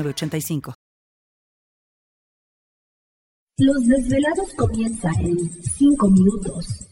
85 Los desvelados comienza en 5 minutos.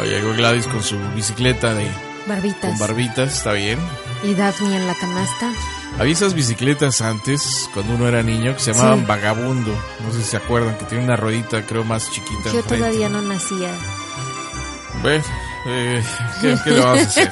Oh, llegó Gladys con su bicicleta de Barbitas. con barbitas, está bien. Y Daphne en la canasta. Había esas bicicletas antes, cuando uno era niño, que se llamaban Sí. Vagabundo. No sé si se acuerdan, que tiene una ruedita, creo, más chiquita. Yo enfrente. todavía no nacía. Bueno, eh, ¿qué, qué le vamos a hacer?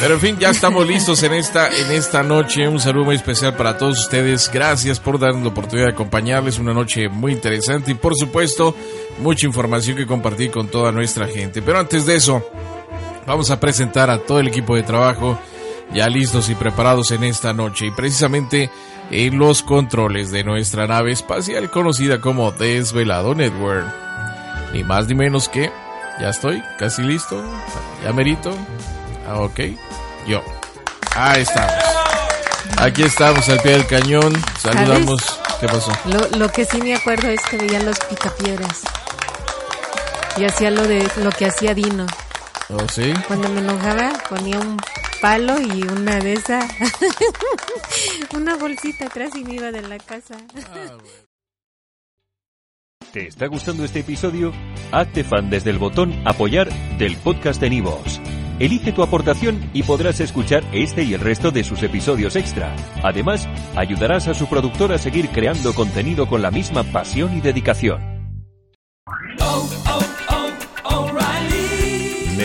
Pero en fin, ya estamos listos en esta, en esta noche. Un saludo muy especial para todos ustedes. Gracias por darnos la oportunidad de acompañarles. Una noche muy interesante y por supuesto, mucha información que compartir con toda nuestra gente. Pero antes de eso, vamos a presentar a todo el equipo de trabajo ya listos y preparados en esta noche y precisamente en los controles de nuestra nave espacial conocida como Desvelado Network. Ni más ni menos que, ya estoy, casi listo, ya merito, ah, ok, yo. Ahí estamos. Aquí estamos al pie del cañón, saludamos, ¿qué pasó? Lo, lo que sí me acuerdo es que veía los picapiedras. Y hacía lo de lo que hacía Dino. ¿Oh, sí? Cuando me enojaba ponía un palo y una de esas. una bolsita atrás y me iba de la casa. ¿Te está gustando este episodio? Hazte fan desde el botón Apoyar del podcast de Nivos. Elige tu aportación y podrás escuchar este y el resto de sus episodios extra. Además, ayudarás a su productor a seguir creando contenido con la misma pasión y dedicación.